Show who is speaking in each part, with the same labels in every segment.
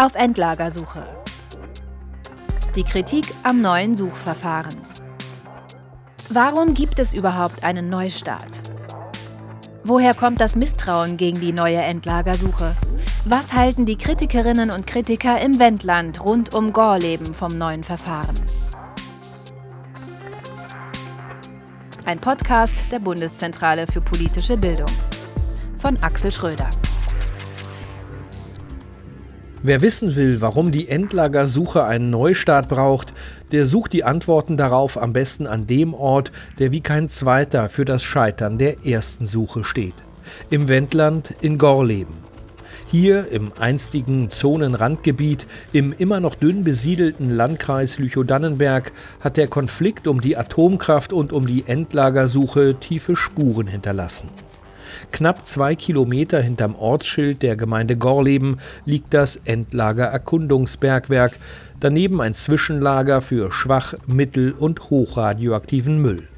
Speaker 1: Auf Endlagersuche. Die Kritik am neuen Suchverfahren. Warum gibt es überhaupt einen Neustart? Woher kommt das Misstrauen gegen die neue Endlagersuche? Was halten die Kritikerinnen und Kritiker im Wendland rund um Gorleben vom neuen Verfahren? Ein Podcast der Bundeszentrale für politische Bildung von Axel Schröder.
Speaker 2: Wer wissen will, warum die Endlagersuche einen Neustart braucht, der sucht die Antworten darauf am besten an dem Ort, der wie kein zweiter für das Scheitern der ersten Suche steht. Im Wendland in Gorleben. Hier im einstigen Zonenrandgebiet im immer noch dünn besiedelten Landkreis Lüchow-Dannenberg hat der Konflikt um die Atomkraft und um die Endlagersuche tiefe Spuren hinterlassen. Knapp zwei Kilometer hinterm Ortsschild der Gemeinde Gorleben liegt das Endlager Erkundungsbergwerk, daneben ein Zwischenlager für schwach-, mittel- und hochradioaktiven Müll.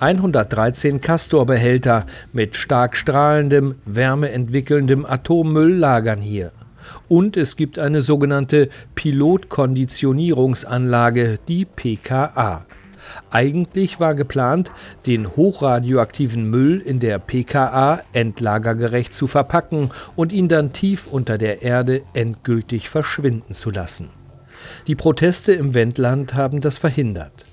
Speaker 2: 113 Castorbehälter mit stark strahlendem, wärmeentwickelndem Atommüll lagern hier. Und es gibt eine sogenannte Pilotkonditionierungsanlage, die PKA. Eigentlich war geplant, den hochradioaktiven Müll in der PKA endlagergerecht zu verpacken und ihn dann tief unter der Erde endgültig verschwinden zu lassen. Die Proteste im Wendland haben das verhindert.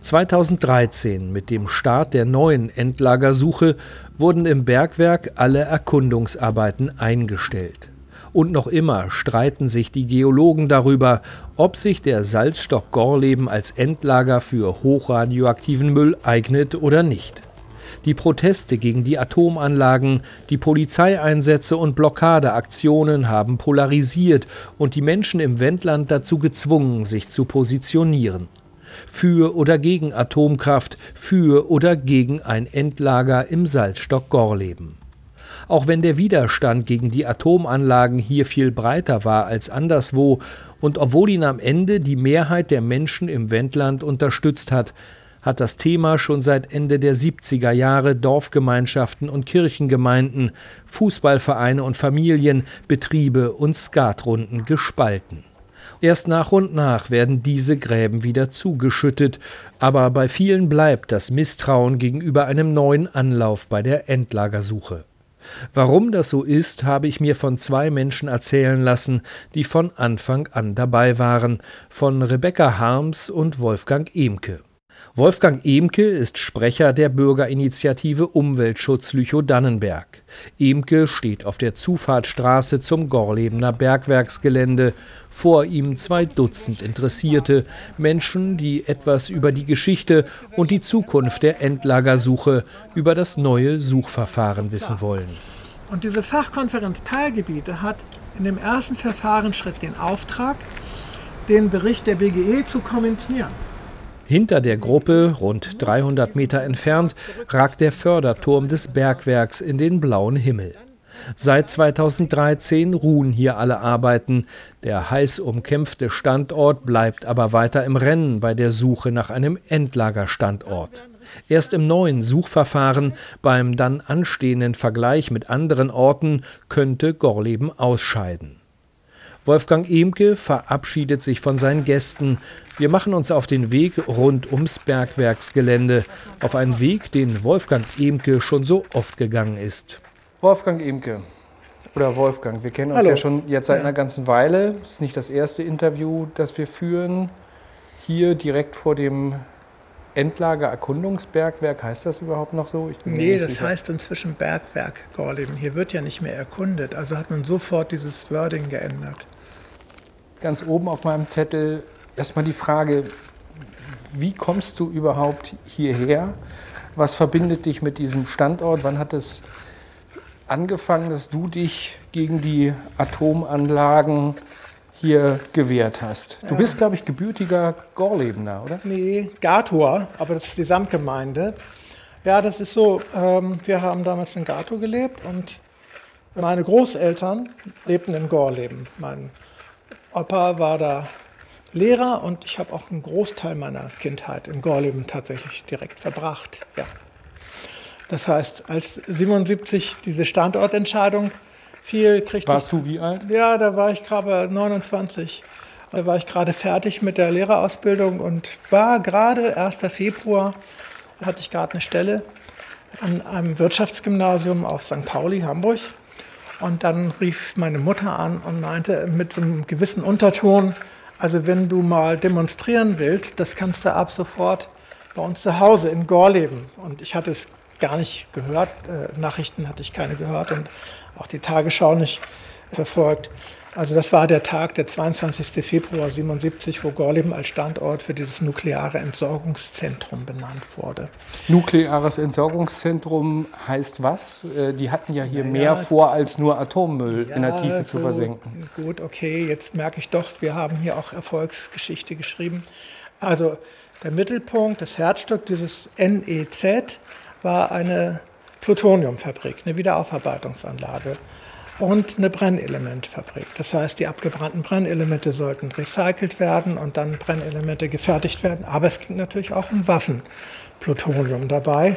Speaker 2: 2013, mit dem Start der neuen Endlagersuche, wurden im Bergwerk alle Erkundungsarbeiten eingestellt. Und noch immer streiten sich die Geologen darüber, ob sich der Salzstock Gorleben als Endlager für hochradioaktiven Müll eignet oder nicht. Die Proteste gegen die Atomanlagen, die Polizeieinsätze und Blockadeaktionen haben polarisiert und die Menschen im Wendland dazu gezwungen, sich zu positionieren für oder gegen Atomkraft, für oder gegen ein Endlager im Salzstock Gorleben. Auch wenn der Widerstand gegen die Atomanlagen hier viel breiter war als anderswo und obwohl ihn am Ende die Mehrheit der Menschen im Wendland unterstützt hat, hat das Thema schon seit Ende der 70er Jahre Dorfgemeinschaften und Kirchengemeinden, Fußballvereine und Familien, Betriebe und Skatrunden gespalten. Erst nach und nach werden diese Gräben wieder zugeschüttet, aber bei vielen bleibt das Misstrauen gegenüber einem neuen Anlauf bei der Endlagersuche. Warum das so ist, habe ich mir von zwei Menschen erzählen lassen, die von Anfang an dabei waren, von Rebecca Harms und Wolfgang Emke. Wolfgang Emke ist Sprecher der Bürgerinitiative Umweltschutz Lüchow-Dannenberg. Emke steht auf der Zufahrtsstraße zum Gorlebener Bergwerksgelände. Vor ihm zwei Dutzend Interessierte, Menschen, die etwas über die Geschichte und die Zukunft der Endlagersuche, über das neue Suchverfahren wissen wollen.
Speaker 3: Und diese Fachkonferenz Teilgebiete hat in dem ersten Verfahrensschritt den Auftrag, den Bericht der BGE zu kommentieren.
Speaker 2: Hinter der Gruppe, rund 300 Meter entfernt, ragt der Förderturm des Bergwerks in den blauen Himmel. Seit 2013 ruhen hier alle Arbeiten. Der heiß umkämpfte Standort bleibt aber weiter im Rennen bei der Suche nach einem Endlagerstandort. Erst im neuen Suchverfahren, beim dann anstehenden Vergleich mit anderen Orten, könnte Gorleben ausscheiden. Wolfgang Emke verabschiedet sich von seinen Gästen. Wir machen uns auf den Weg rund ums Bergwerksgelände, auf einen Weg, den Wolfgang Emke schon so oft gegangen ist.
Speaker 4: Wolfgang Emke oder Wolfgang, wir kennen uns Hallo. ja schon jetzt seit einer ganzen Weile. Es ist nicht das erste Interview, das wir führen. Hier direkt vor dem Endlager Erkundungsbergwerk, heißt das überhaupt noch so?
Speaker 3: nee, das sicher. heißt inzwischen Bergwerk Gorleben. Hier wird ja nicht mehr erkundet, also hat man sofort dieses Wording geändert
Speaker 4: ganz oben auf meinem Zettel erstmal die Frage, wie kommst du überhaupt hierher? Was verbindet dich mit diesem Standort? Wann hat es angefangen, dass du dich gegen die Atomanlagen hier gewehrt hast? Du bist, glaube ich, gebürtiger Gorlebener, oder?
Speaker 3: Nee, Gator, aber das ist die Samtgemeinde. Ja, das ist so, ähm, wir haben damals in Gator gelebt und meine Großeltern lebten in Gorleben. Mein Opa war da Lehrer und ich habe auch einen Großteil meiner Kindheit in Gorleben tatsächlich direkt verbracht. Ja. Das heißt, als 77 diese Standortentscheidung viel kriegte
Speaker 4: Warst du wie alt?
Speaker 3: Ja, da war ich gerade 29. Da war ich gerade fertig mit der Lehrerausbildung und war gerade 1. Februar, hatte ich gerade eine Stelle an einem Wirtschaftsgymnasium auf St. Pauli, Hamburg. Und dann rief meine Mutter an und meinte mit so einem gewissen Unterton, also wenn du mal demonstrieren willst, das kannst du ab sofort bei uns zu Hause in Gorleben. Und ich hatte es gar nicht gehört, äh, Nachrichten hatte ich keine gehört und auch die Tagesschau nicht verfolgt. Also das war der Tag, der 22. Februar 77, wo Gorleben als Standort für dieses nukleare Entsorgungszentrum benannt wurde.
Speaker 4: Nukleares Entsorgungszentrum heißt was? Äh, die hatten ja hier naja, mehr vor, als nur Atommüll ja, in der Tiefe so, zu versenken.
Speaker 3: Gut, okay, jetzt merke ich doch, wir haben hier auch Erfolgsgeschichte geschrieben. Also der Mittelpunkt, das Herzstück dieses NEZ war eine Plutoniumfabrik, eine Wiederaufarbeitungsanlage und eine Brennelementfabrik. Das heißt, die abgebrannten Brennelemente sollten recycelt werden und dann Brennelemente gefertigt werden. Aber es ging natürlich auch um Waffenplutonium dabei,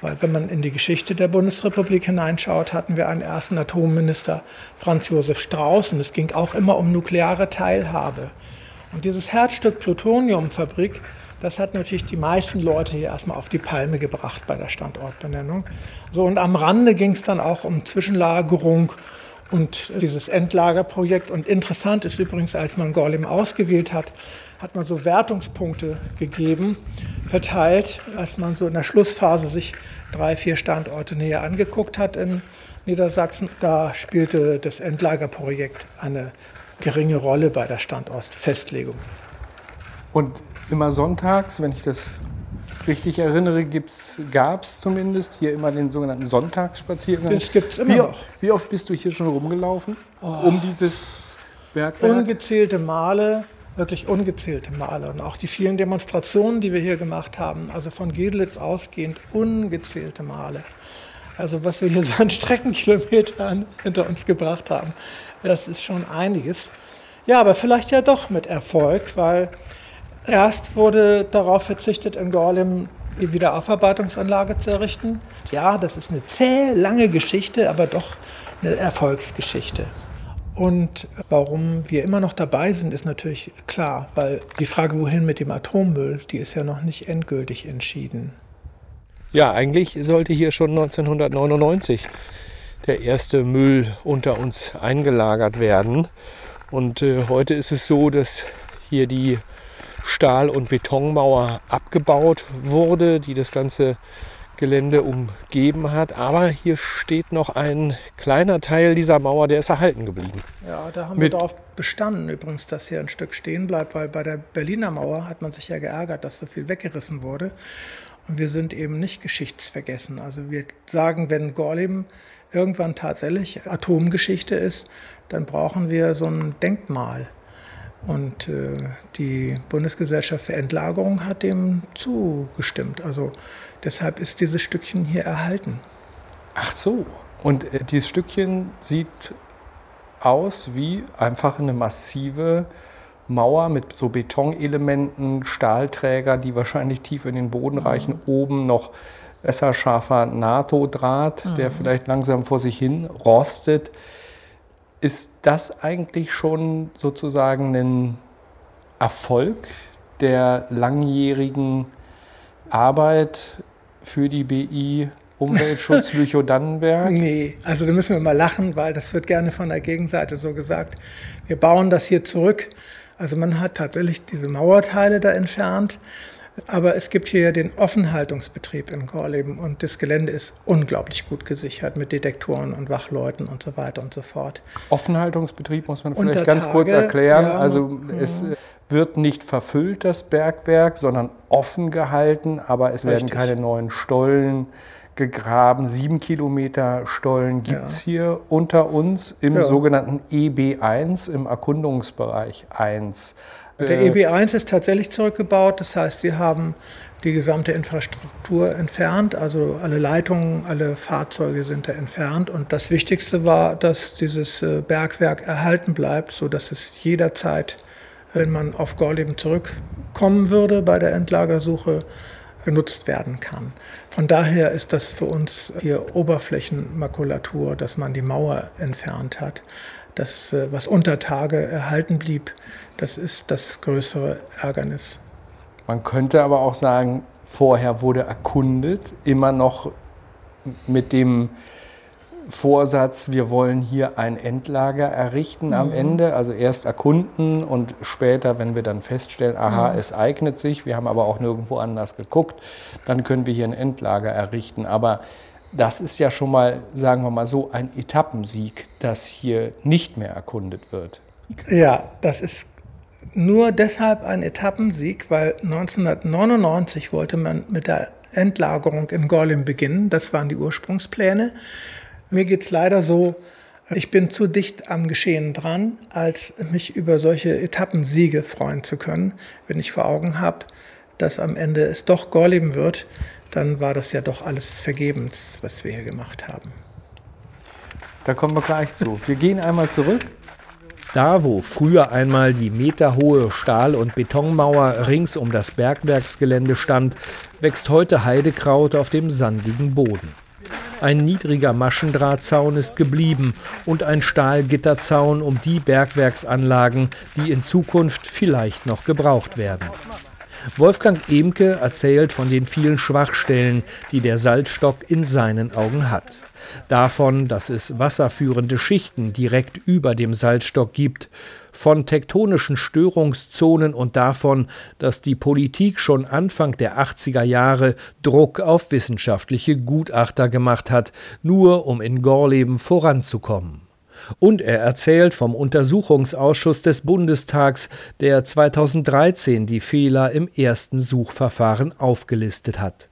Speaker 3: weil wenn man in die Geschichte der Bundesrepublik hineinschaut, hatten wir einen ersten Atomminister, Franz Josef Strauß, und es ging auch immer um nukleare Teilhabe. Und dieses Herzstück Plutoniumfabrik, das hat natürlich die meisten Leute hier erstmal auf die Palme gebracht bei der Standortbenennung. So, und am Rande ging es dann auch um Zwischenlagerung und dieses Endlagerprojekt. Und interessant ist übrigens, als man Gorlem ausgewählt hat, hat man so Wertungspunkte gegeben, verteilt, als man so in der Schlussphase sich drei, vier Standorte näher angeguckt hat in Niedersachsen. Da spielte das Endlagerprojekt eine geringe Rolle bei der Standortfestlegung.
Speaker 4: Und immer sonntags, wenn ich das richtig erinnere, gab es zumindest hier immer den sogenannten Sonntagsspaziergang.
Speaker 3: Das gibt es immer
Speaker 4: wie,
Speaker 3: noch.
Speaker 4: Wie oft bist du hier schon rumgelaufen, oh. um dieses Bergwerk?
Speaker 3: Ungezählte Male, wirklich ungezählte Male. Und auch die vielen Demonstrationen, die wir hier gemacht haben, also von Gedlitz ausgehend, ungezählte Male. Also was wir hier so an Streckenkilometern hinter uns gebracht haben, das ist schon einiges. Ja, aber vielleicht ja doch mit Erfolg, weil Erst wurde darauf verzichtet, in Gorlem die Wiederaufarbeitungsanlage zu errichten. Ja, das ist eine zäh, lange Geschichte, aber doch eine Erfolgsgeschichte. Und warum wir immer noch dabei sind, ist natürlich klar, weil die Frage, wohin mit dem Atommüll, die ist ja noch nicht endgültig entschieden.
Speaker 2: Ja, eigentlich sollte hier schon 1999 der erste Müll unter uns eingelagert werden. Und äh, heute ist es so, dass hier die Stahl- und Betonmauer abgebaut wurde, die das ganze Gelände umgeben hat. Aber hier steht noch ein kleiner Teil dieser Mauer, der ist erhalten geblieben.
Speaker 3: Ja, da haben Mit wir darauf bestanden übrigens, dass hier ein Stück stehen bleibt, weil bei der Berliner Mauer hat man sich ja geärgert, dass so viel weggerissen wurde. Und wir sind eben nicht geschichtsvergessen. Also wir sagen, wenn Gorleben irgendwann tatsächlich Atomgeschichte ist, dann brauchen wir so ein Denkmal. Und äh, die Bundesgesellschaft für Entlagerung hat dem zugestimmt. Also deshalb ist dieses Stückchen hier erhalten.
Speaker 4: Ach so. Und äh, dieses Stückchen sieht aus wie einfach eine massive Mauer mit so Betonelementen, Stahlträger, die wahrscheinlich tief in den Boden mhm. reichen. Mhm. Oben noch messerscharfer NATO-Draht, mhm. der vielleicht langsam vor sich hin rostet. Ist das eigentlich schon sozusagen ein Erfolg der langjährigen Arbeit für die BI Umweltschutz Lüchow-Dannenberg?
Speaker 3: Nee, also da müssen wir mal lachen, weil das wird gerne von der Gegenseite so gesagt. Wir bauen das hier zurück. Also man hat tatsächlich diese Mauerteile da entfernt aber es gibt hier den Offenhaltungsbetrieb in Gorleben und das Gelände ist unglaublich gut gesichert mit Detektoren und Wachleuten und so weiter und so fort.
Speaker 4: Offenhaltungsbetrieb muss man vielleicht Unter ganz Tage, kurz erklären. Ja, also mhm. es wird nicht verfüllt, das Bergwerk, sondern offen gehalten, aber es Richtig. werden keine neuen Stollen gegraben. Sieben Kilometer Stollen gibt es ja. hier unter uns im ja. sogenannten EB1, im Erkundungsbereich 1.
Speaker 3: Der äh, EB1 ist tatsächlich zurückgebaut, das heißt, sie haben die gesamte Infrastruktur entfernt, also alle Leitungen, alle Fahrzeuge sind da entfernt. Und das Wichtigste war, dass dieses äh, Bergwerk erhalten bleibt, sodass es jederzeit, wenn man auf Gorleben zurückkommen würde bei der Endlagersuche, genutzt werden kann. Von daher ist das für uns hier Oberflächenmakulatur, dass man die Mauer entfernt hat. Das, äh, was unter Tage erhalten blieb, das ist das größere Ärgernis.
Speaker 4: Man könnte aber auch sagen, vorher wurde erkundet, immer noch mit dem Vorsatz, wir wollen hier ein Endlager errichten mhm. am Ende. Also erst erkunden und später, wenn wir dann feststellen, aha, mhm. es eignet sich, wir haben aber auch nirgendwo anders geguckt, dann können wir hier ein Endlager errichten. Aber das ist ja schon mal, sagen wir mal so, ein Etappensieg, dass hier nicht mehr erkundet wird.
Speaker 3: Ja, das ist nur deshalb ein Etappensieg, weil 1999 wollte man mit der Endlagerung in Gorlim beginnen. Das waren die Ursprungspläne. Mir geht es leider so, ich bin zu dicht am Geschehen dran, als mich über solche Etappensiege freuen zu können. Wenn ich vor Augen habe, dass am Ende es doch Gorleben wird, dann war das ja doch alles vergebens, was wir hier gemacht haben.
Speaker 4: Da kommen wir gleich zu. Wir gehen einmal zurück.
Speaker 2: Da, wo früher einmal die meterhohe Stahl- und Betonmauer rings um das Bergwerksgelände stand, wächst heute Heidekraut auf dem sandigen Boden. Ein niedriger Maschendrahtzaun ist geblieben und ein Stahlgitterzaun um die Bergwerksanlagen, die in Zukunft vielleicht noch gebraucht werden. Wolfgang Emke erzählt von den vielen Schwachstellen, die der Salzstock in seinen Augen hat. Davon, dass es wasserführende Schichten direkt über dem Salzstock gibt, von tektonischen Störungszonen und davon, dass die Politik schon Anfang der 80er Jahre Druck auf wissenschaftliche Gutachter gemacht hat, nur um in Gorleben voranzukommen. Und er erzählt vom Untersuchungsausschuss des Bundestags, der 2013 die Fehler im ersten Suchverfahren aufgelistet hat.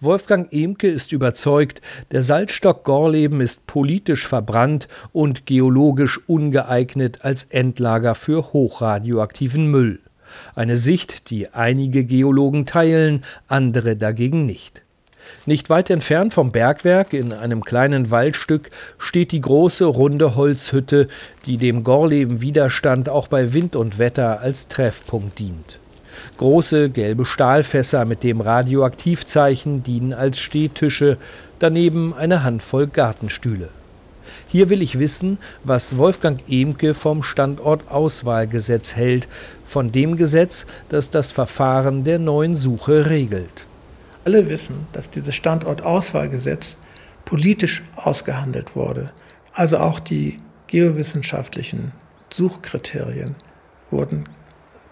Speaker 2: Wolfgang Emke ist überzeugt, der Salzstock Gorleben ist politisch verbrannt und geologisch ungeeignet als Endlager für hochradioaktiven Müll. Eine Sicht, die einige Geologen teilen, andere dagegen nicht. Nicht weit entfernt vom Bergwerk, in einem kleinen Waldstück, steht die große runde Holzhütte, die dem Gorleben Widerstand auch bei Wind und Wetter als Treffpunkt dient. Große gelbe Stahlfässer mit dem Radioaktivzeichen dienen als Stehtische, daneben eine Handvoll Gartenstühle. Hier will ich wissen, was Wolfgang Emke vom Standortauswahlgesetz hält, von dem Gesetz, das das Verfahren der neuen Suche regelt.
Speaker 3: Alle wissen, dass dieses Standortauswahlgesetz politisch ausgehandelt wurde. Also auch die geowissenschaftlichen Suchkriterien wurden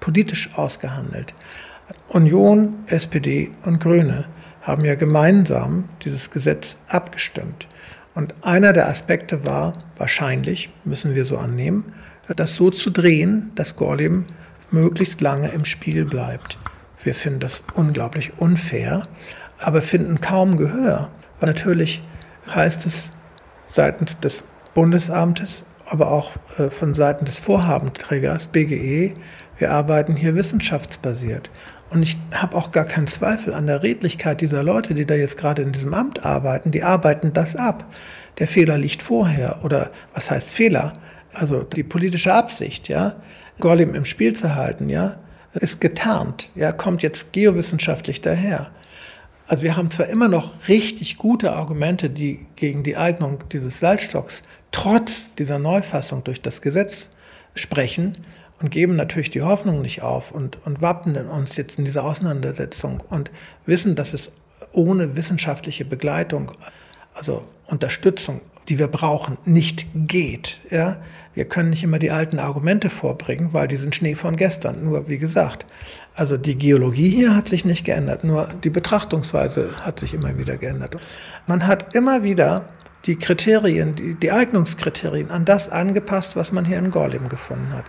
Speaker 3: politisch ausgehandelt. Union, SPD und Grüne haben ja gemeinsam dieses Gesetz abgestimmt. Und einer der Aspekte war, wahrscheinlich, müssen wir so annehmen, das so zu drehen, dass Gorleben möglichst lange im Spiel bleibt. Wir finden das unglaublich unfair, aber finden kaum Gehör. Weil natürlich heißt es seitens des Bundesamtes, aber auch äh, von Seiten des Vorhabenträgers BGE, wir arbeiten hier wissenschaftsbasiert. Und ich habe auch gar keinen Zweifel an der Redlichkeit dieser Leute, die da jetzt gerade in diesem Amt arbeiten. Die arbeiten das ab. Der Fehler liegt vorher. Oder was heißt Fehler? Also die politische Absicht, ja, Gollum im Spiel zu halten, ja, ist getarnt, ja, kommt jetzt geowissenschaftlich daher. Also wir haben zwar immer noch richtig gute Argumente, die gegen die Eignung dieses Salzstocks trotz dieser Neufassung durch das Gesetz sprechen, und geben natürlich die Hoffnung nicht auf und, und wappnen uns jetzt in dieser Auseinandersetzung und wissen, dass es ohne wissenschaftliche Begleitung, also Unterstützung, die wir brauchen, nicht geht. Ja? Wir können nicht immer die alten Argumente vorbringen, weil die sind Schnee von gestern. Nur wie gesagt, also die Geologie hier hat sich nicht geändert, nur die Betrachtungsweise hat sich immer wieder geändert. Man hat immer wieder die Kriterien, die, die Eignungskriterien an das angepasst, was man hier in Gorleben gefunden hat.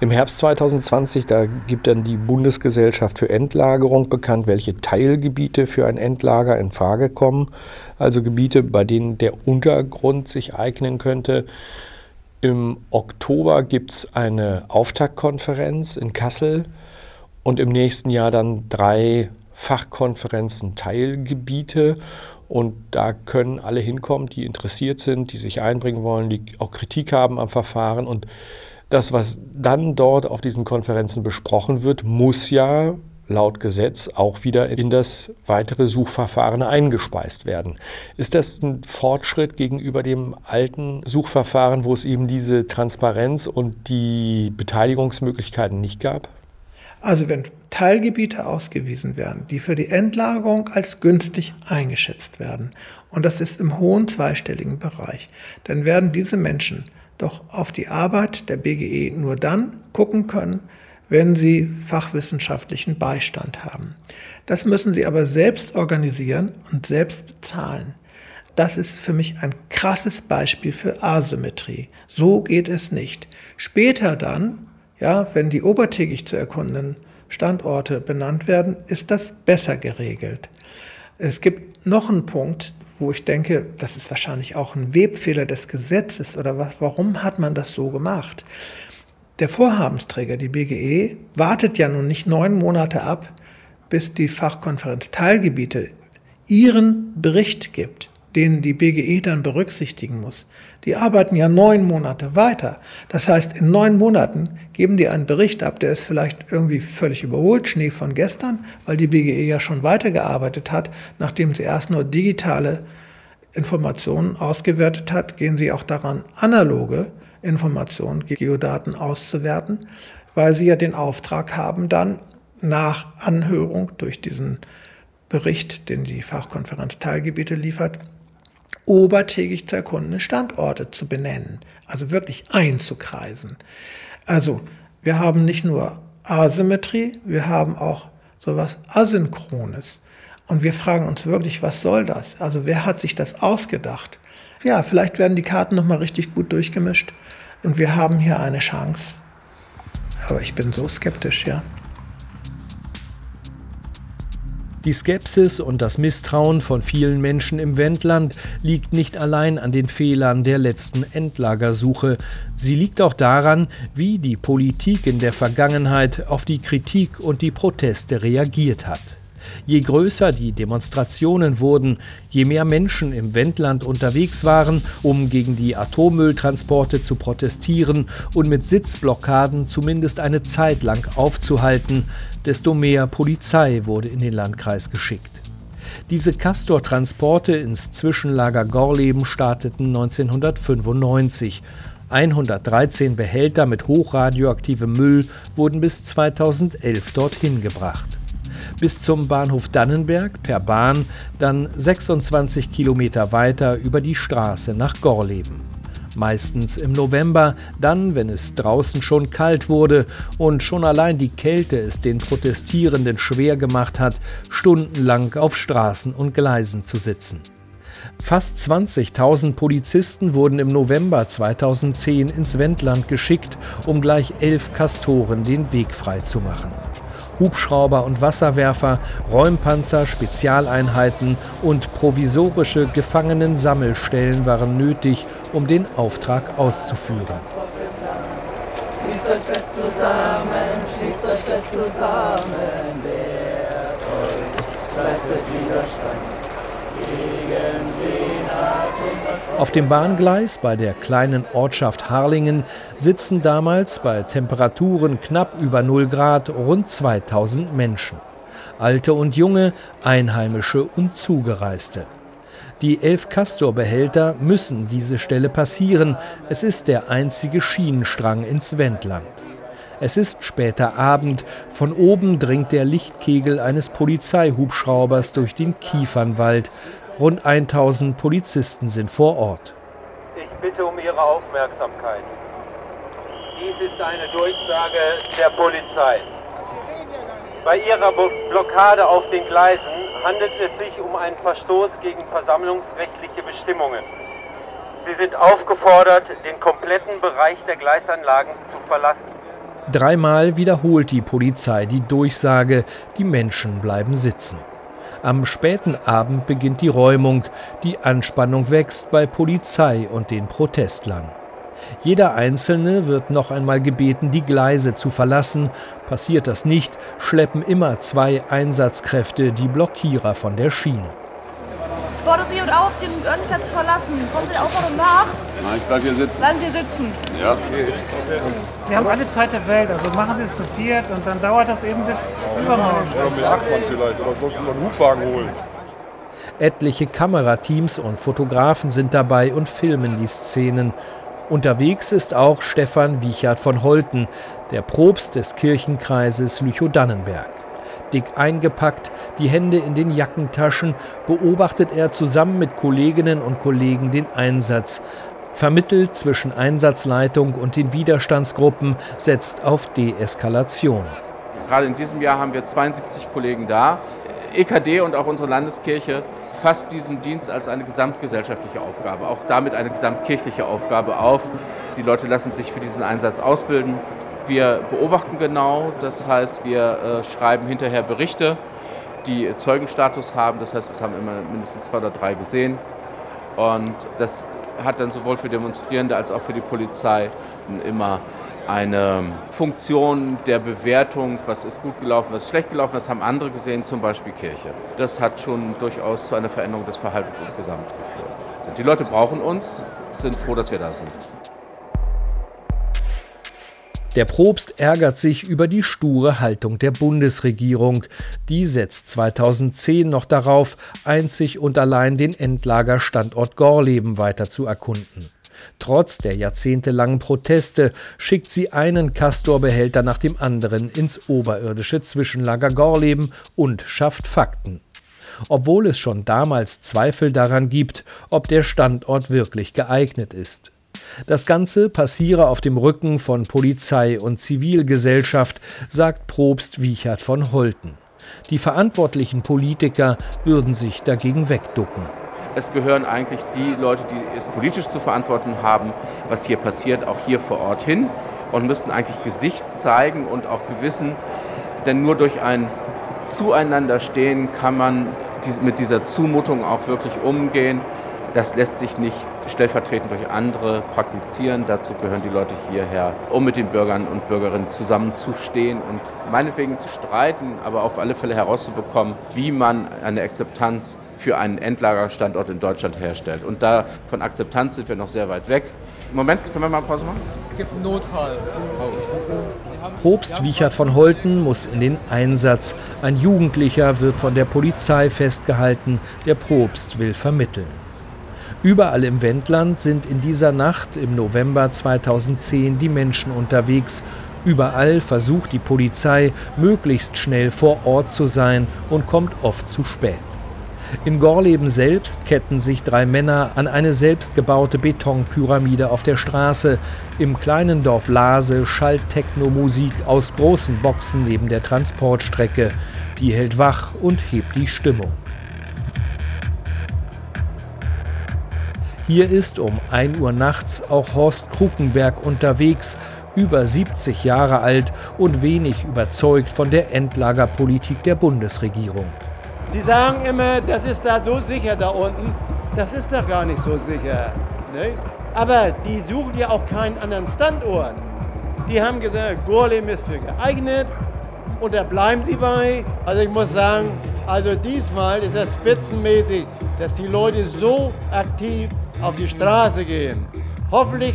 Speaker 4: Im Herbst 2020, da gibt dann die Bundesgesellschaft für Endlagerung bekannt, welche Teilgebiete für ein Endlager in Frage kommen. Also Gebiete, bei denen der Untergrund sich eignen könnte. Im Oktober gibt es eine Auftaktkonferenz in Kassel und im nächsten Jahr dann drei Fachkonferenzen Teilgebiete. Und da können alle hinkommen, die interessiert sind, die sich einbringen wollen, die auch Kritik haben am Verfahren. Und das, was dann dort auf diesen Konferenzen besprochen wird, muss ja
Speaker 2: laut Gesetz auch wieder in das weitere Suchverfahren eingespeist werden. Ist das ein Fortschritt gegenüber dem alten Suchverfahren, wo es eben diese Transparenz und die Beteiligungsmöglichkeiten nicht gab?
Speaker 3: Also wenn Teilgebiete ausgewiesen werden, die für die Endlagerung als günstig eingeschätzt werden, und das ist im hohen zweistelligen Bereich, dann werden diese Menschen doch auf die Arbeit der BGE nur dann gucken können, wenn sie fachwissenschaftlichen Beistand haben. Das müssen sie aber selbst organisieren und selbst bezahlen. Das ist für mich ein krasses Beispiel für Asymmetrie. So geht es nicht. Später dann, ja, wenn die obertägig zu erkundenden Standorte benannt werden, ist das besser geregelt. Es gibt noch einen Punkt, wo ich denke, das ist wahrscheinlich auch ein Webfehler des Gesetzes oder was, warum hat man das so gemacht? Der Vorhabensträger, die BGE, wartet ja nun nicht neun Monate ab, bis die Fachkonferenz Teilgebiete ihren Bericht gibt, den die BGE dann berücksichtigen muss. Die arbeiten ja neun Monate weiter. Das heißt, in neun Monaten geben die einen Bericht ab, der ist vielleicht irgendwie völlig überholt, Schnee von gestern, weil die BGE ja schon weitergearbeitet hat, nachdem sie erst nur digitale Informationen ausgewertet hat, gehen sie auch daran, analoge Informationen, Geodaten auszuwerten, weil sie ja den Auftrag haben, dann nach Anhörung durch diesen Bericht, den die Fachkonferenz Teilgebiete liefert, obertägig zu erkundene Standorte zu benennen, also wirklich einzukreisen. Also wir haben nicht nur Asymmetrie, wir haben auch sowas Asynchrones. Und wir fragen uns wirklich, was soll das? Also wer hat sich das ausgedacht? Ja, vielleicht werden die Karten nochmal richtig gut durchgemischt und wir haben hier eine Chance. Aber ich bin so skeptisch, ja.
Speaker 2: Die Skepsis und das Misstrauen von vielen Menschen im Wendland liegt nicht allein an den Fehlern der letzten Endlagersuche. Sie liegt auch daran, wie die Politik in der Vergangenheit auf die Kritik und die Proteste reagiert hat. Je größer die Demonstrationen wurden, je mehr Menschen im Wendland unterwegs waren, um gegen die Atommülltransporte zu protestieren und mit Sitzblockaden zumindest eine Zeit lang aufzuhalten, desto mehr Polizei wurde in den Landkreis geschickt. Diese Castor-Transporte ins Zwischenlager Gorleben starteten 1995. 113 Behälter mit hochradioaktivem Müll wurden bis 2011 dorthin gebracht bis zum Bahnhof Dannenberg per Bahn, dann 26 Kilometer weiter über die Straße nach Gorleben. Meistens im November, dann, wenn es draußen schon kalt wurde und schon allein die Kälte es den Protestierenden schwer gemacht hat, stundenlang auf Straßen und Gleisen zu sitzen. Fast 20.000 Polizisten wurden im November 2010 ins Wendland geschickt, um gleich elf Kastoren den Weg freizumachen. Hubschrauber und Wasserwerfer, Räumpanzer, Spezialeinheiten und provisorische Gefangenensammelstellen waren nötig, um den Auftrag auszuführen. Schließt euch fest zusammen, schließt euch fest zusammen, wehrt euch, leistet Widerstand. Auf dem Bahngleis bei der kleinen Ortschaft Harlingen sitzen damals bei Temperaturen knapp über 0 Grad rund 2000 Menschen. Alte und junge, Einheimische und Zugereiste. Die elf Castor-Behälter müssen diese Stelle passieren. Es ist der einzige Schienenstrang ins Wendland. Es ist später Abend. Von oben dringt der Lichtkegel eines Polizeihubschraubers durch den Kiefernwald. Rund 1000 Polizisten sind vor Ort.
Speaker 5: Ich bitte um Ihre Aufmerksamkeit. Dies ist eine Durchsage der Polizei. Bei ihrer Blockade auf den Gleisen handelt es sich um einen Verstoß gegen versammlungsrechtliche Bestimmungen. Sie sind aufgefordert, den kompletten Bereich der Gleisanlagen zu verlassen.
Speaker 2: Dreimal wiederholt die Polizei die Durchsage, die Menschen bleiben sitzen. Am späten Abend beginnt die Räumung. Die Anspannung wächst bei Polizei und den Protestlern. Jeder Einzelne wird noch einmal gebeten, die Gleise zu verlassen. Passiert das nicht, schleppen immer zwei Einsatzkräfte die Blockierer von der Schiene.
Speaker 6: Fordert jemand auf, den Örnplatz zu verlassen? Kommt ihr auch noch nach?
Speaker 7: Nein, ich bleib hier sitzen.
Speaker 6: Bleiben Sie sitzen.
Speaker 7: Ja, okay.
Speaker 8: Wir haben alle Zeit der Welt, also machen Sie es zu viert und dann dauert das eben bis übermorgen.
Speaker 9: Oder mit Achmann vielleicht, oder sollten wir einen Hubwagen holen.
Speaker 2: Etliche Kamerateams und Fotografen sind dabei und filmen die Szenen. Unterwegs ist auch Stefan Wiechert von Holten, der Propst des Kirchenkreises Lüchow-Dannenberg. Dick eingepackt, die Hände in den Jackentaschen, beobachtet er zusammen mit Kolleginnen und Kollegen den Einsatz, vermittelt zwischen Einsatzleitung und den Widerstandsgruppen, setzt auf Deeskalation.
Speaker 10: Gerade in diesem Jahr haben wir 72 Kollegen da. EKD und auch unsere Landeskirche fasst diesen Dienst als eine gesamtgesellschaftliche Aufgabe, auch damit eine gesamtkirchliche Aufgabe auf. Die Leute lassen sich für diesen Einsatz ausbilden. Wir beobachten genau, das heißt, wir äh, schreiben hinterher Berichte, die Zeugenstatus haben, das heißt, es haben immer mindestens zwei oder drei gesehen. Und das hat dann sowohl für Demonstrierende als auch für die Polizei immer eine Funktion der Bewertung, was ist gut gelaufen, was ist schlecht gelaufen, das haben andere gesehen, zum Beispiel Kirche. Das hat schon durchaus zu einer Veränderung des Verhaltens insgesamt geführt. Die Leute brauchen uns, sind froh, dass wir da sind.
Speaker 2: Der Propst ärgert sich über die sture Haltung der Bundesregierung. Die setzt 2010 noch darauf, einzig und allein den Endlagerstandort Gorleben weiter zu erkunden. Trotz der jahrzehntelangen Proteste schickt sie einen Castorbehälter nach dem anderen ins oberirdische Zwischenlager Gorleben und schafft Fakten. Obwohl es schon damals Zweifel daran gibt, ob der Standort wirklich geeignet ist. Das Ganze passiere auf dem Rücken von Polizei und Zivilgesellschaft, sagt Probst Wiechert von Holten. Die verantwortlichen Politiker würden sich dagegen wegducken.
Speaker 10: Es gehören eigentlich die Leute, die es politisch zu verantworten haben, was hier passiert, auch hier vor Ort hin und müssten eigentlich Gesicht zeigen und auch Gewissen, denn nur durch ein Zueinanderstehen kann man mit dieser Zumutung auch wirklich umgehen. Das lässt sich nicht stellvertretend durch andere praktizieren. Dazu gehören die Leute hierher, um mit den Bürgern und Bürgerinnen zusammenzustehen und meinetwegen zu streiten, aber auf alle Fälle herauszubekommen, wie man eine Akzeptanz für einen Endlagerstandort in Deutschland herstellt. Und da von Akzeptanz sind wir noch sehr weit weg. Moment, können wir mal Pause machen?
Speaker 11: Es gibt einen Notfall.
Speaker 2: Probst Wiechert von Holten muss in den Einsatz. Ein Jugendlicher wird von der Polizei festgehalten. Der Probst will vermitteln. Überall im Wendland sind in dieser Nacht im November 2010 die Menschen unterwegs. Überall versucht die Polizei, möglichst schnell vor Ort zu sein und kommt oft zu spät. In Gorleben selbst ketten sich drei Männer an eine selbstgebaute Betonpyramide auf der Straße. Im kleinen Dorf Lase schallt Techno-Musik aus großen Boxen neben der Transportstrecke. Die hält wach und hebt die Stimmung. Hier ist um 1 Uhr nachts auch Horst Krukenberg unterwegs, über 70 Jahre alt und wenig überzeugt von der Endlagerpolitik der Bundesregierung.
Speaker 12: Sie sagen immer, das ist da so sicher da unten. Das ist doch gar nicht so sicher. Ne? Aber die suchen ja auch keinen anderen Standort. Die haben gesagt, Gorleben ist für geeignet und da bleiben sie bei. Also ich muss sagen, also diesmal ist es spitzenmäßig, dass die Leute so aktiv auf die Straße gehen. Hoffentlich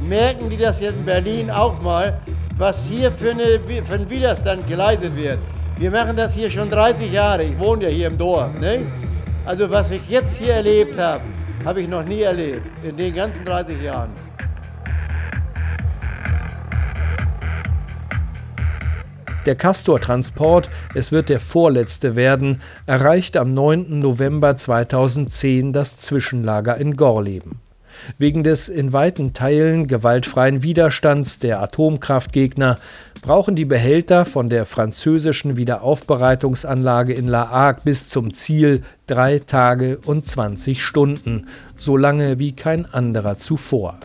Speaker 12: merken die das jetzt in Berlin auch mal, was hier für, eine, für ein Widerstand geleistet wird. Wir machen das hier schon 30 Jahre. Ich wohne ja hier im Dorf. Ne? Also was ich jetzt hier erlebt habe, habe ich noch nie erlebt in den ganzen 30 Jahren.
Speaker 2: Der Castor-Transport, es wird der vorletzte werden, erreicht am 9. November 2010 das Zwischenlager in Gorleben. Wegen des in weiten Teilen gewaltfreien Widerstands der Atomkraftgegner brauchen die Behälter von der französischen Wiederaufbereitungsanlage in La Hague bis zum Ziel drei Tage und 20 Stunden, so lange wie kein anderer zuvor.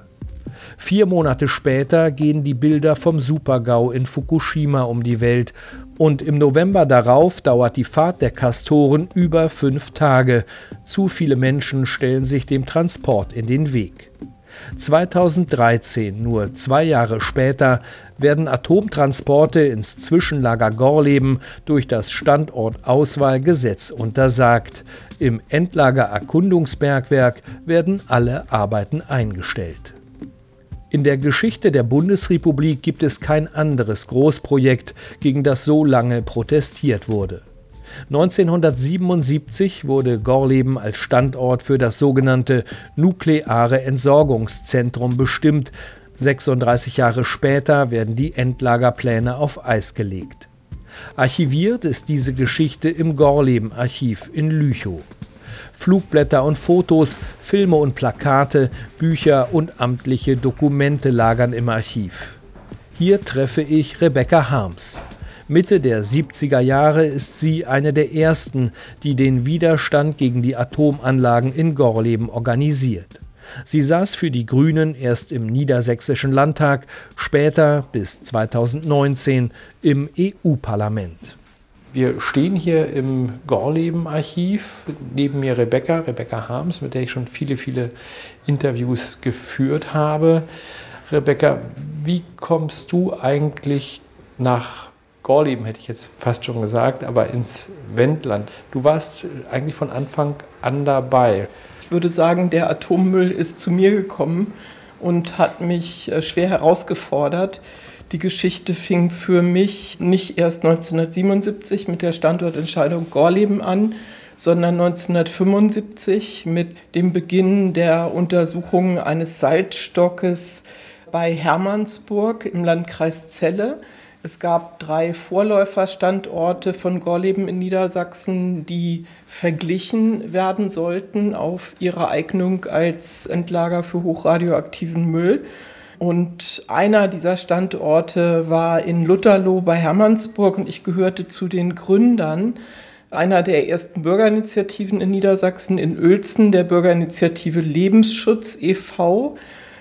Speaker 2: Vier Monate später gehen die Bilder vom Supergau in Fukushima um die Welt und im November darauf dauert die Fahrt der Kastoren über fünf Tage. Zu viele Menschen stellen sich dem Transport in den Weg. 2013, nur zwei Jahre später, werden Atomtransporte ins Zwischenlager Gorleben durch das Standortauswahlgesetz untersagt. Im Endlager Erkundungsbergwerk werden alle Arbeiten eingestellt. In der Geschichte der Bundesrepublik gibt es kein anderes Großprojekt, gegen das so lange protestiert wurde. 1977 wurde Gorleben als Standort für das sogenannte nukleare Entsorgungszentrum bestimmt. 36 Jahre später werden die Endlagerpläne auf Eis gelegt. Archiviert ist diese Geschichte im Gorleben-Archiv in Lüchow. Flugblätter und Fotos, Filme und Plakate, Bücher und amtliche Dokumente lagern im Archiv. Hier treffe ich Rebecca Harms. Mitte der 70er Jahre ist sie eine der ersten, die den Widerstand gegen die Atomanlagen in Gorleben organisiert. Sie saß für die Grünen erst im Niedersächsischen Landtag, später bis 2019 im EU-Parlament.
Speaker 4: Wir stehen hier im Gorleben-Archiv. Neben mir Rebecca, Rebecca Harms, mit der ich schon viele, viele Interviews geführt habe. Rebecca, wie kommst du eigentlich nach Gorleben, hätte ich jetzt fast schon gesagt, aber ins Wendland? Du warst eigentlich von Anfang an dabei.
Speaker 11: Ich würde sagen, der Atommüll ist zu mir gekommen und hat mich äh, schwer herausgefordert. Die Geschichte fing für mich nicht erst 1977 mit der Standortentscheidung Gorleben an, sondern 1975 mit dem Beginn der Untersuchung eines Salzstockes bei Hermannsburg im Landkreis Celle. Es gab drei Vorläuferstandorte von Gorleben in Niedersachsen, die verglichen werden sollten auf ihre Eignung als Endlager für hochradioaktiven Müll. Und einer dieser Standorte war in Lutherloh bei Hermannsburg und ich gehörte zu den Gründern einer der ersten Bürgerinitiativen in Niedersachsen in Uelzen, der Bürgerinitiative Lebensschutz e.V.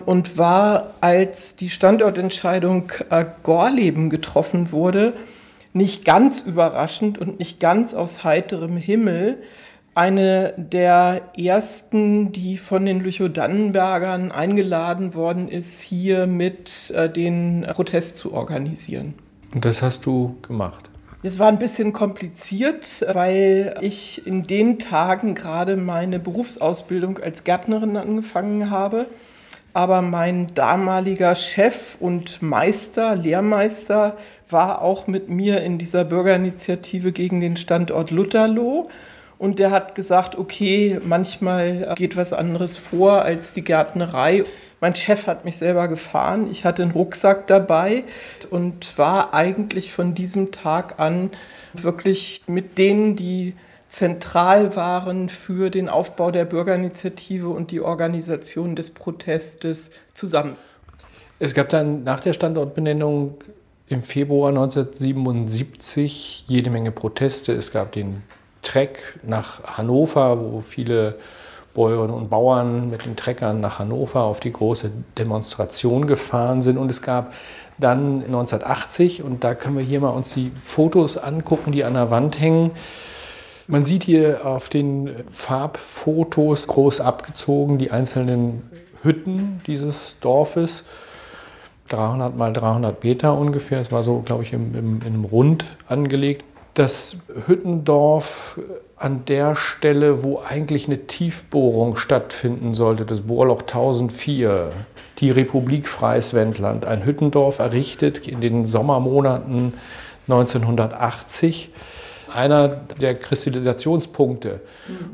Speaker 11: und war, als die Standortentscheidung äh, Gorleben getroffen wurde, nicht ganz überraschend und nicht ganz aus heiterem Himmel, eine der ersten, die von den Lüchow-Dannenbergern eingeladen worden ist, hier mit äh, den Protest zu organisieren.
Speaker 4: Und das hast du gemacht?
Speaker 11: Es war ein bisschen kompliziert, weil ich in den Tagen gerade meine Berufsausbildung als Gärtnerin angefangen habe. Aber mein damaliger Chef und Meister, Lehrmeister, war auch mit mir in dieser Bürgerinitiative gegen den Standort Lutherloh. Und der hat gesagt, okay, manchmal geht was anderes vor als die Gärtnerei. Mein Chef hat mich selber gefahren. Ich hatte einen Rucksack dabei und war eigentlich von diesem Tag an wirklich mit denen, die zentral waren für den Aufbau der Bürgerinitiative und die Organisation des Protestes zusammen.
Speaker 4: Es gab dann nach der Standortbenennung im Februar 1977 jede Menge Proteste. Es gab den Treck nach Hannover, wo viele Bäuerinnen und Bauern mit den Treckern nach Hannover auf die große Demonstration gefahren sind. Und es gab dann 1980, und da können wir hier mal uns die Fotos angucken, die an der Wand hängen. Man sieht hier auf den Farbfotos groß abgezogen die einzelnen Hütten dieses Dorfes. 300 mal 300 Meter ungefähr. Es war so, glaube ich, im, im, in einem Rund angelegt das Hüttendorf an der Stelle, wo eigentlich eine Tiefbohrung stattfinden sollte, das Bohrloch 1004, die Republik Freies Wendland, ein Hüttendorf errichtet in den Sommermonaten 1980. Einer der Kristallisationspunkte,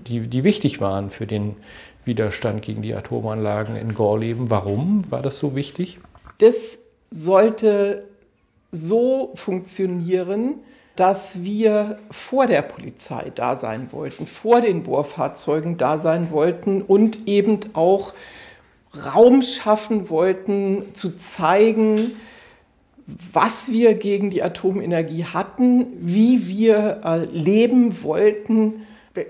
Speaker 4: die, die wichtig waren für den Widerstand gegen die Atomanlagen in Gorleben. Warum war das so wichtig?
Speaker 11: Das sollte so funktionieren, dass wir vor der Polizei da sein wollten, vor den Bohrfahrzeugen da sein wollten und eben auch Raum schaffen wollten, zu zeigen, was wir gegen die Atomenergie hatten, wie wir äh, leben wollten,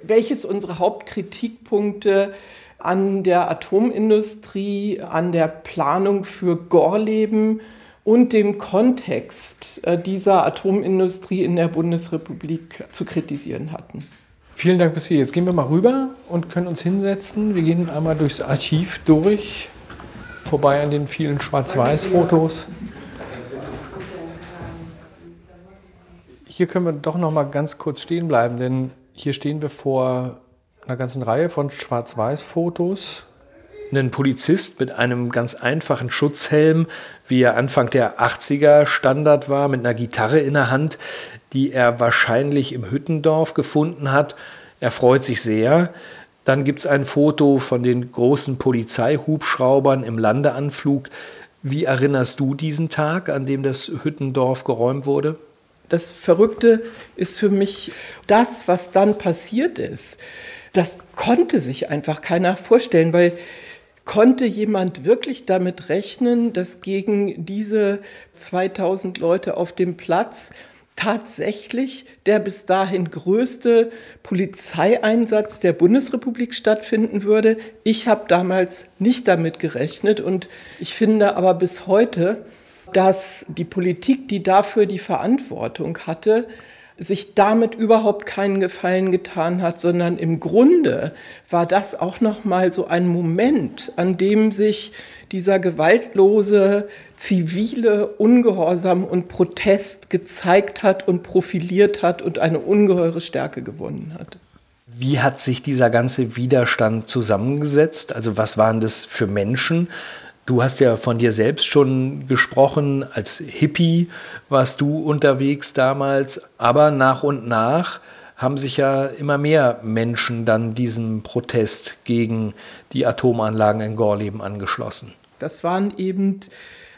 Speaker 11: welches unsere Hauptkritikpunkte an der Atomindustrie, an der Planung für Gorleben und dem Kontext äh, dieser Atomindustrie in der Bundesrepublik zu kritisieren hatten.
Speaker 4: Vielen Dank bis hier. Jetzt gehen wir mal rüber und können uns hinsetzen. Wir gehen einmal durchs Archiv durch. vorbei an den vielen Schwarz-Weiß-Fotos. Hier können wir doch noch mal ganz kurz stehen bleiben, denn hier stehen wir vor einer ganzen Reihe von Schwarz-Weiß-Fotos.
Speaker 2: Ein Polizist mit einem ganz einfachen Schutzhelm, wie er Anfang der 80er Standard war, mit einer Gitarre in der Hand, die er wahrscheinlich im Hüttendorf gefunden hat. Er freut sich sehr. Dann gibt es ein Foto von den großen Polizeihubschraubern im Landeanflug. Wie erinnerst du diesen Tag, an dem das Hüttendorf geräumt wurde?
Speaker 11: Das Verrückte ist für mich das, was dann passiert ist. Das konnte sich einfach keiner vorstellen, weil konnte jemand wirklich damit rechnen, dass gegen diese 2000 Leute auf dem Platz tatsächlich der bis dahin größte Polizeieinsatz der Bundesrepublik stattfinden würde. Ich habe damals nicht damit gerechnet und ich finde aber bis heute, dass die Politik, die dafür die Verantwortung hatte, sich damit überhaupt keinen Gefallen getan hat, sondern im Grunde war das auch noch mal so ein Moment, an dem sich dieser gewaltlose zivile Ungehorsam und Protest gezeigt hat und profiliert hat und eine ungeheure Stärke gewonnen hat.
Speaker 2: Wie hat sich dieser ganze Widerstand zusammengesetzt? Also was waren das für Menschen? Du hast ja von dir selbst schon gesprochen, als Hippie warst du unterwegs damals, aber nach und nach haben sich ja immer mehr Menschen dann diesem Protest gegen die Atomanlagen in Gorleben angeschlossen.
Speaker 11: Das waren eben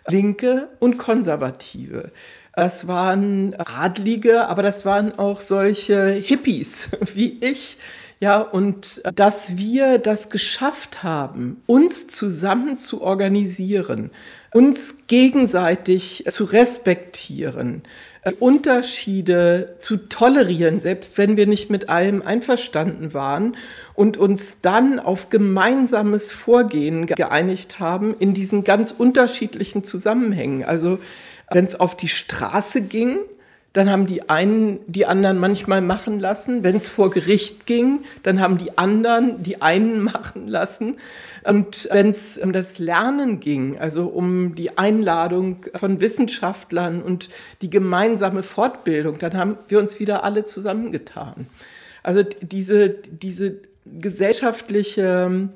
Speaker 11: Linke und Konservative. Das waren Adlige, aber das waren auch solche Hippies wie ich. Ja, und dass wir das geschafft haben, uns zusammen zu organisieren, uns gegenseitig zu respektieren, Unterschiede zu tolerieren, selbst wenn wir nicht mit allem einverstanden waren und uns dann auf gemeinsames Vorgehen geeinigt haben in diesen ganz unterschiedlichen Zusammenhängen. Also wenn es auf die Straße ging, dann haben die einen die anderen manchmal machen lassen. Wenn es vor Gericht ging, dann haben die anderen die einen machen lassen. Und wenn es um das Lernen ging, also um die Einladung von Wissenschaftlern und die gemeinsame Fortbildung, dann haben wir uns wieder alle zusammengetan. Also diese, diese gesellschaftliche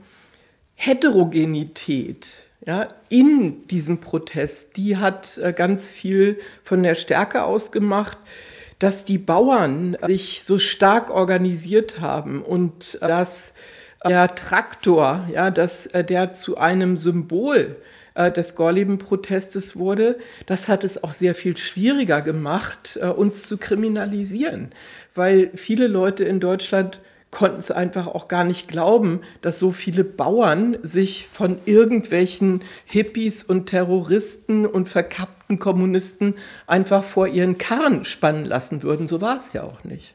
Speaker 11: Heterogenität, ja, in diesem Protest, die hat äh, ganz viel von der Stärke ausgemacht, dass die Bauern sich so stark organisiert haben und dass der Traktor, ja, dass äh, der zu einem Symbol äh, des Gorleben-Protestes wurde, das hat es auch sehr viel schwieriger gemacht, uns zu kriminalisieren, weil viele Leute in Deutschland konnten es einfach auch gar nicht glauben, dass so viele Bauern sich von irgendwelchen Hippies und Terroristen und verkappten Kommunisten einfach vor ihren Karren spannen lassen würden. So war es ja auch nicht.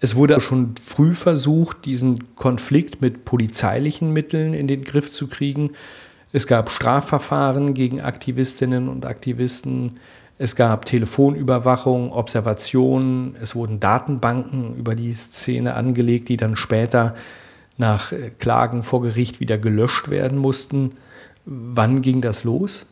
Speaker 2: Es wurde schon früh versucht, diesen Konflikt mit polizeilichen Mitteln in den Griff zu kriegen. Es gab Strafverfahren gegen Aktivistinnen und Aktivisten. Es gab Telefonüberwachung, Observationen, es wurden Datenbanken über die Szene angelegt, die dann später nach äh, Klagen vor Gericht wieder gelöscht werden mussten. Wann ging das los?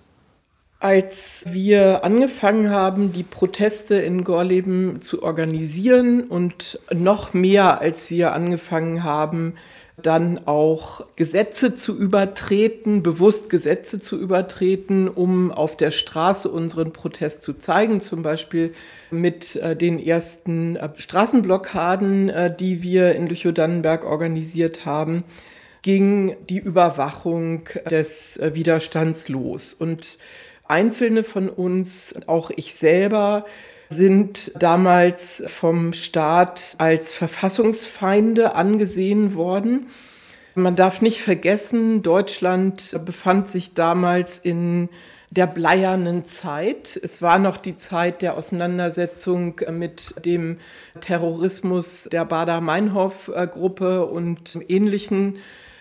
Speaker 11: Als wir angefangen haben, die Proteste in Gorleben zu organisieren und noch mehr, als wir angefangen haben, dann auch Gesetze zu übertreten, bewusst Gesetze zu übertreten, um auf der Straße unseren Protest zu zeigen, zum Beispiel mit äh, den ersten äh, Straßenblockaden, äh, die wir in Lüchow-Dannenberg organisiert haben, ging die Überwachung des Widerstands los. Und einzelne von uns, auch ich selber, sind damals vom Staat als Verfassungsfeinde angesehen worden. Man darf nicht vergessen, Deutschland befand sich damals in der bleiernen Zeit. Es war noch die Zeit der Auseinandersetzung mit dem Terrorismus der Bader-Meinhof-Gruppe und ähnlichen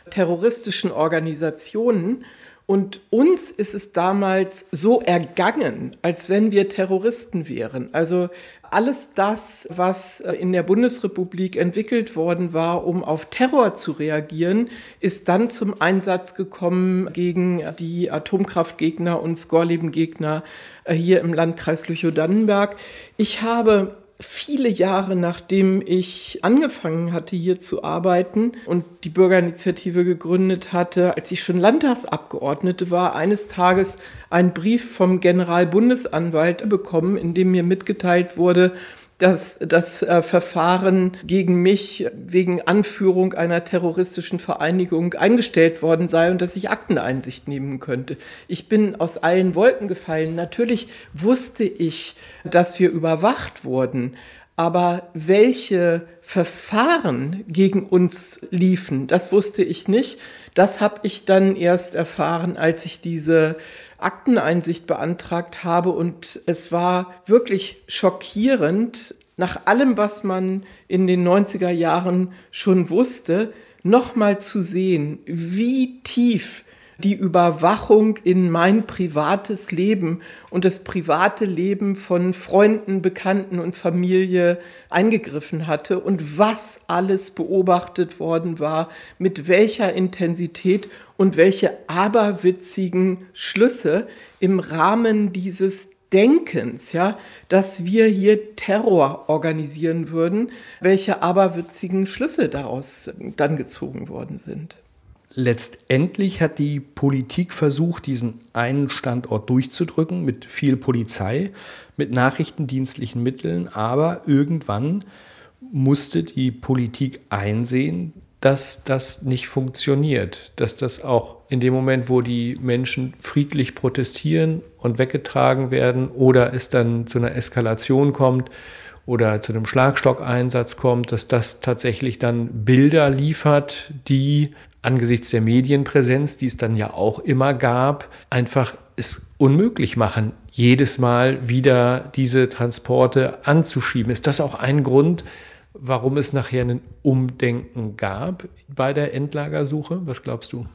Speaker 11: terroristischen Organisationen. Und uns ist es damals so ergangen, als wenn wir Terroristen wären. Also alles das, was äh, in der Bundesrepublik entwickelt worden war, um auf Terror zu reagieren, ist dann zum Einsatz gekommen gegen die Atomkraftgegner und Skorleben-Gegner äh, hier im Landkreis Lüchow-Dannenberg. Ich habe viele Jahre nachdem ich angefangen hatte, hier zu arbeiten und die Bürgerinitiative gegründet hatte, als ich schon Landtagsabgeordnete war, eines Tages einen Brief vom Generalbundesanwalt bekommen, in dem mir mitgeteilt wurde, dass das äh, Verfahren gegen mich wegen Anführung einer terroristischen Vereinigung eingestellt worden sei und dass ich Akteneinsicht nehmen könnte. Ich bin aus allen Wolken gefallen. Natürlich wusste ich, dass wir überwacht wurden, aber welche Verfahren gegen uns liefen, das wusste ich nicht. Das habe ich dann erst erfahren, als ich diese Akteneinsicht beantragt habe und es war wirklich schockierend, nach allem, was man in den 90er Jahren schon wusste, nochmal zu sehen, wie tief die Überwachung in mein privates Leben und das private Leben von Freunden, Bekannten und Familie eingegriffen hatte und was alles beobachtet worden war, mit welcher Intensität und welche aberwitzigen Schlüsse im Rahmen dieses Denkens, ja, dass wir hier Terror organisieren würden, welche aberwitzigen Schlüsse daraus dann gezogen worden sind.
Speaker 2: Letztendlich hat die Politik versucht, diesen einen Standort durchzudrücken mit viel Polizei, mit nachrichtendienstlichen Mitteln, aber irgendwann musste die Politik einsehen, dass das nicht funktioniert, dass das auch in dem Moment, wo die Menschen friedlich protestieren und weggetragen werden oder es dann zu einer Eskalation kommt oder zu einem Schlagstockeinsatz kommt, dass das tatsächlich dann Bilder liefert, die angesichts der Medienpräsenz, die es dann ja auch immer gab, einfach es unmöglich machen, jedes Mal wieder diese Transporte anzuschieben. Ist das auch ein Grund, warum es nachher ein Umdenken gab bei der Endlagersuche? Was glaubst du?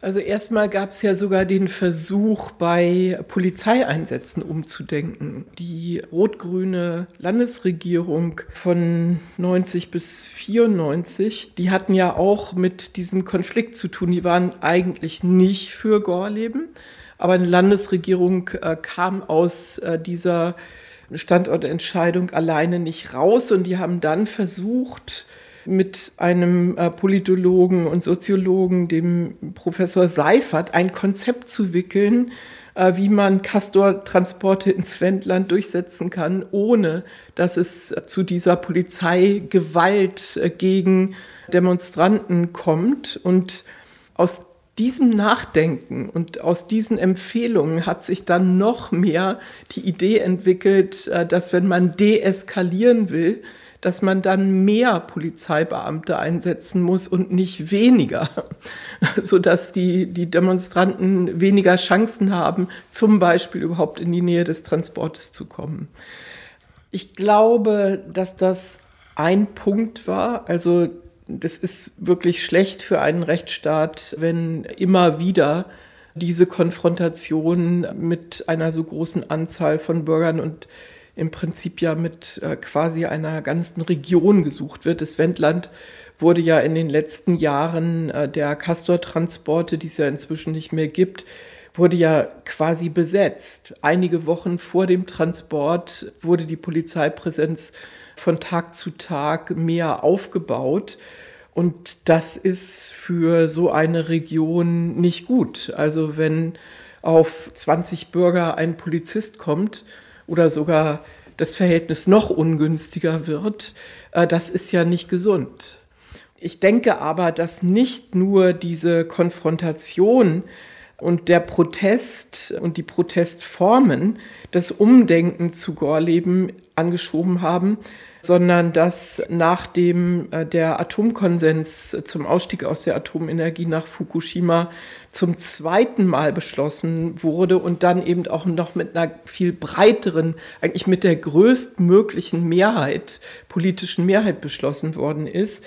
Speaker 11: Also erstmal gab es ja sogar den Versuch, bei Polizeieinsätzen umzudenken. Die rot-grüne Landesregierung von 90 bis 94, die hatten ja auch mit diesem Konflikt zu tun. Die waren eigentlich nicht für Gorleben, aber eine Landesregierung äh, kam aus äh, dieser Standortentscheidung alleine nicht raus und die haben dann versucht, mit einem äh, Politologen und Soziologen, dem Professor Seifert, ein Konzept zu wickeln, äh, wie man Castor-Transporte ins Wendland durchsetzen kann, ohne dass es zu dieser Polizeigewalt äh, gegen Demonstranten kommt. Und aus diesem Nachdenken und aus diesen Empfehlungen hat sich dann noch mehr die Idee entwickelt, dass wenn man deeskalieren will, dass man dann mehr Polizeibeamte einsetzen muss und nicht weniger, sodass die, die Demonstranten weniger Chancen haben, zum Beispiel überhaupt in die Nähe des Transportes zu kommen. Ich glaube, dass das ein Punkt war. Also das ist wirklich schlecht für einen Rechtsstaat, wenn immer wieder diese Konfrontation mit einer so großen Anzahl von Bürgern und im Prinzip ja mit äh, quasi einer ganzen Region gesucht wird. Das Wendland wurde ja in den letzten Jahren äh, der Castor-Transporte, die es ja inzwischen nicht mehr gibt, wurde ja quasi besetzt. Einige Wochen vor dem Transport wurde die Polizeipräsenz von Tag zu Tag mehr aufgebaut. Und das ist für so eine Region nicht gut. Also wenn auf 20 Bürger ein Polizist kommt, oder sogar das Verhältnis noch ungünstiger wird, äh, das ist ja nicht gesund. Ich denke aber, dass nicht nur diese Konfrontation und der Protest und die Protestformen das Umdenken zu Gorleben angeschoben haben, sondern dass nachdem äh, der Atomkonsens zum Ausstieg aus der Atomenergie nach Fukushima zum zweiten Mal beschlossen wurde und dann eben auch noch mit einer viel breiteren, eigentlich mit der größtmöglichen Mehrheit, politischen Mehrheit beschlossen worden ist,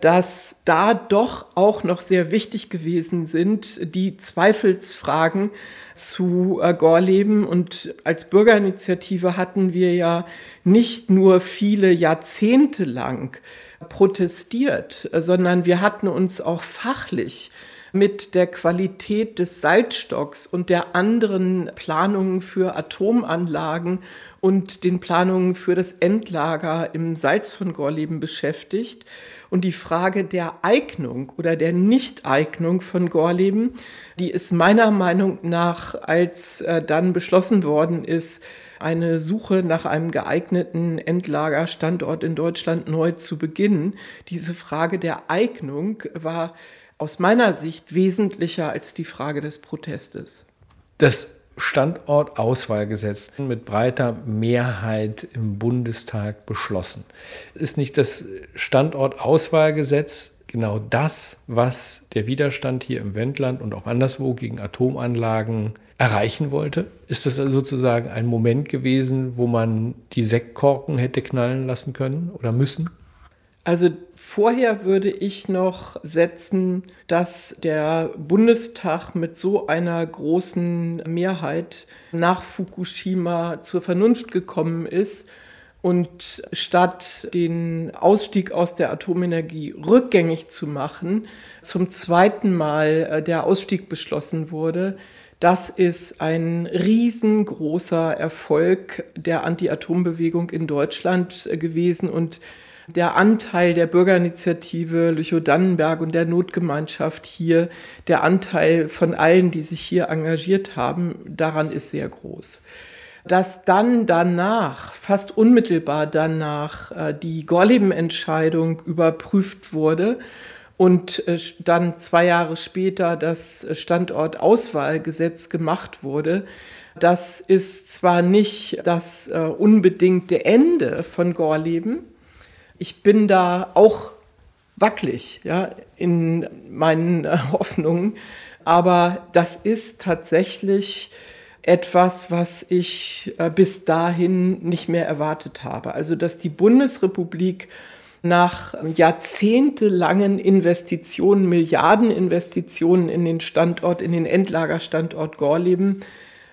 Speaker 11: dass da doch auch noch sehr wichtig gewesen sind, die Zweifelsfragen zu äh, Gorleben. Und als Bürgerinitiative hatten wir ja nicht nur viele Jahrzehnte lang protestiert, sondern wir hatten uns auch fachlich mit der Qualität des Salzstocks und der anderen Planungen für Atomanlagen und den Planungen für das Endlager im Salz von Gorleben beschäftigt. Und die Frage der Eignung oder der Nichteignung von Gorleben, die ist meiner Meinung nach, als äh, dann beschlossen worden ist, eine Suche nach einem geeigneten Endlagerstandort in Deutschland neu zu beginnen. Diese Frage der Eignung war aus meiner Sicht wesentlicher als die Frage des Protestes.
Speaker 2: Das Standortauswahlgesetz mit breiter Mehrheit im Bundestag beschlossen. Ist nicht das Standortauswahlgesetz genau das, was der Widerstand hier im Wendland und auch anderswo gegen Atomanlagen erreichen wollte? Ist das also sozusagen ein Moment gewesen, wo man die Sektkorken hätte knallen lassen können oder müssen?
Speaker 11: Also vorher würde ich noch setzen, dass der Bundestag mit so einer großen Mehrheit nach Fukushima zur Vernunft gekommen ist und statt den Ausstieg aus der Atomenergie rückgängig zu machen, zum zweiten Mal äh, der Ausstieg beschlossen wurde. Das ist ein riesengroßer Erfolg der Anti-Atom-Bewegung in Deutschland äh, gewesen und der Anteil der Bürgerinitiative Lüchow-Dannenberg und der Notgemeinschaft hier, der Anteil von allen, die sich hier engagiert haben, daran ist sehr groß. Dass dann danach, fast unmittelbar danach, äh, die Gorleben-Entscheidung überprüft wurde und äh, dann zwei Jahre später das Standortauswahlgesetz gemacht wurde, das ist zwar nicht das äh, unbedingte Ende von Gorleben, ich bin da auch wackelig ja, in meinen äh, Hoffnungen. Aber das ist tatsächlich etwas, was ich äh, bis dahin nicht mehr erwartet habe. Also, dass die Bundesrepublik nach jahrzehntelangen Investitionen, Milliardeninvestitionen in den Standort, in den Endlagerstandort Gorleben,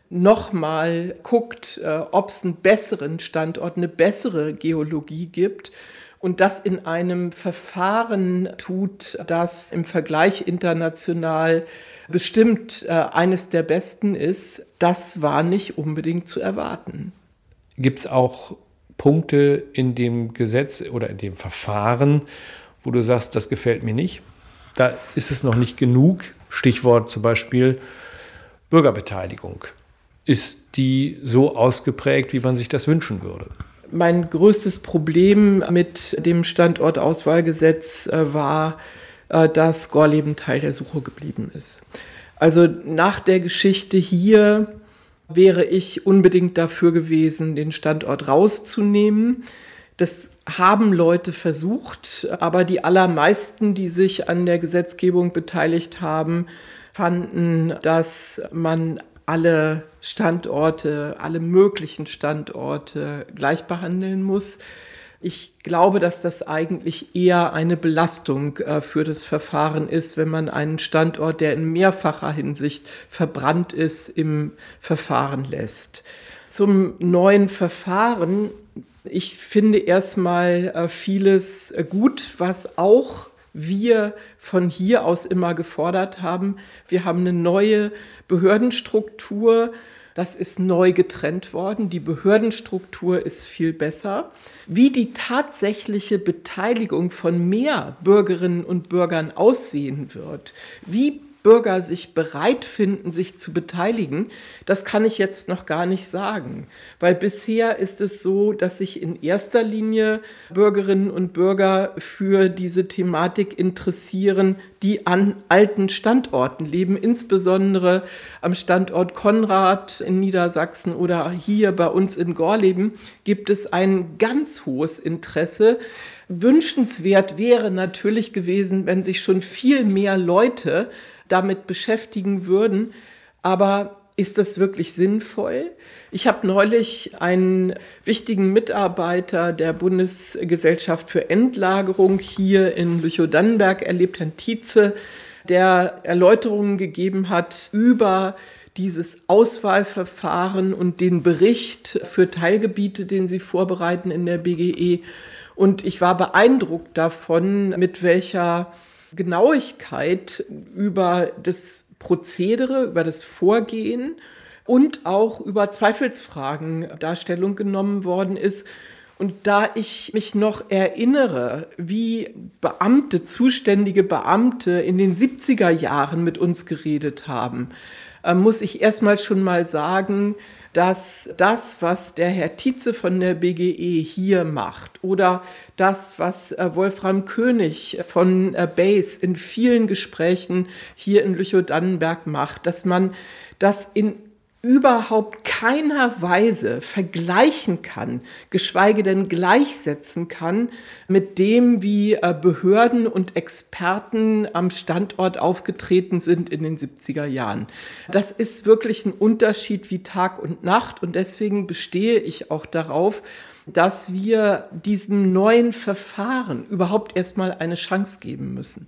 Speaker 11: nochmal guckt, äh, ob es einen besseren Standort, eine bessere Geologie gibt und das in einem Verfahren tut, das im Vergleich international bestimmt äh, eines der besten ist, das war nicht unbedingt zu erwarten.
Speaker 2: Gibt es auch Punkte in dem Gesetz oder in dem Verfahren, wo du sagst, das gefällt mir nicht? Da ist es noch nicht genug. Stichwort zum Beispiel Bürgerbeteiligung. Ist die so ausgeprägt, wie man sich das wünschen würde?
Speaker 11: Mein größtes Problem mit dem Standortauswahlgesetz äh, war, äh, dass Gorleben Teil der Suche geblieben ist. Also nach der Geschichte hier wäre ich unbedingt dafür gewesen, den Standort rauszunehmen. Das haben Leute versucht, aber die allermeisten, die sich an der Gesetzgebung beteiligt haben, fanden, dass man alle Standorte, alle möglichen Standorte gleich behandeln muss. Ich glaube, dass das eigentlich eher eine Belastung äh, für das Verfahren ist, wenn man einen Standort, der in mehrfacher Hinsicht verbrannt ist, im Verfahren lässt. Zum neuen Verfahren. Ich finde erstmal äh, vieles äh, gut, was auch wir von hier aus immer gefordert haben. Wir haben eine neue Behördenstruktur. Das ist neu getrennt worden. Die Behördenstruktur ist viel besser. Wie die tatsächliche Beteiligung von mehr Bürgerinnen und Bürgern aussehen wird, wie Bürger sich bereit finden, sich zu beteiligen, das kann ich jetzt noch gar nicht sagen. Weil bisher ist es so, dass sich in erster Linie Bürgerinnen und Bürger für diese Thematik interessieren, die an alten Standorten leben, insbesondere am Standort Konrad in Niedersachsen oder hier bei uns in Gorleben gibt es ein ganz hohes Interesse, Wünschenswert wäre natürlich gewesen, wenn sich schon viel mehr Leute damit beschäftigen würden. Aber ist das wirklich sinnvoll? Ich habe neulich einen wichtigen Mitarbeiter der Bundesgesellschaft für Endlagerung hier in Lüchow-Dannenberg erlebt, Herrn Tietze, der Erläuterungen gegeben hat über dieses Auswahlverfahren und den Bericht für Teilgebiete, den sie vorbereiten in der BGE. Und ich war beeindruckt davon, mit welcher Genauigkeit über das Prozedere, über das Vorgehen und auch über Zweifelsfragen Darstellung genommen worden ist. Und da ich mich noch erinnere, wie Beamte, zuständige Beamte in den 70er Jahren mit uns geredet haben, äh, muss ich erstmal schon mal sagen, dass das, was der Herr Tietze von der BGE hier macht oder das, was äh, Wolfram König von äh, BASE in vielen Gesprächen hier in Lüchow-Dannenberg macht, dass man das in überhaupt keiner Weise vergleichen kann, geschweige denn gleichsetzen kann mit dem, wie äh, Behörden und Experten am Standort aufgetreten sind in den 70er Jahren. Das ist wirklich ein Unterschied wie Tag und Nacht und deswegen bestehe ich auch darauf, dass wir diesem neuen Verfahren überhaupt erstmal eine Chance geben müssen.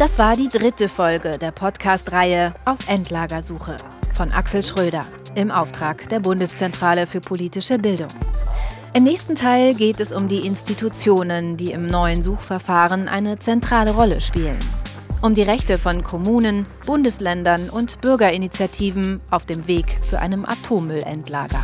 Speaker 1: Das war die dritte Folge der Podcast-Reihe auf Endlagersuche von Axel Schröder im Auftrag der Bundeszentrale für politische Bildung. Im nächsten Teil geht es um die Institutionen, die im neuen Suchverfahren eine zentrale Rolle spielen. Um die Rechte von Kommunen, Bundesländern und Bürgerinitiativen auf dem Weg zu einem Atommüllendlager.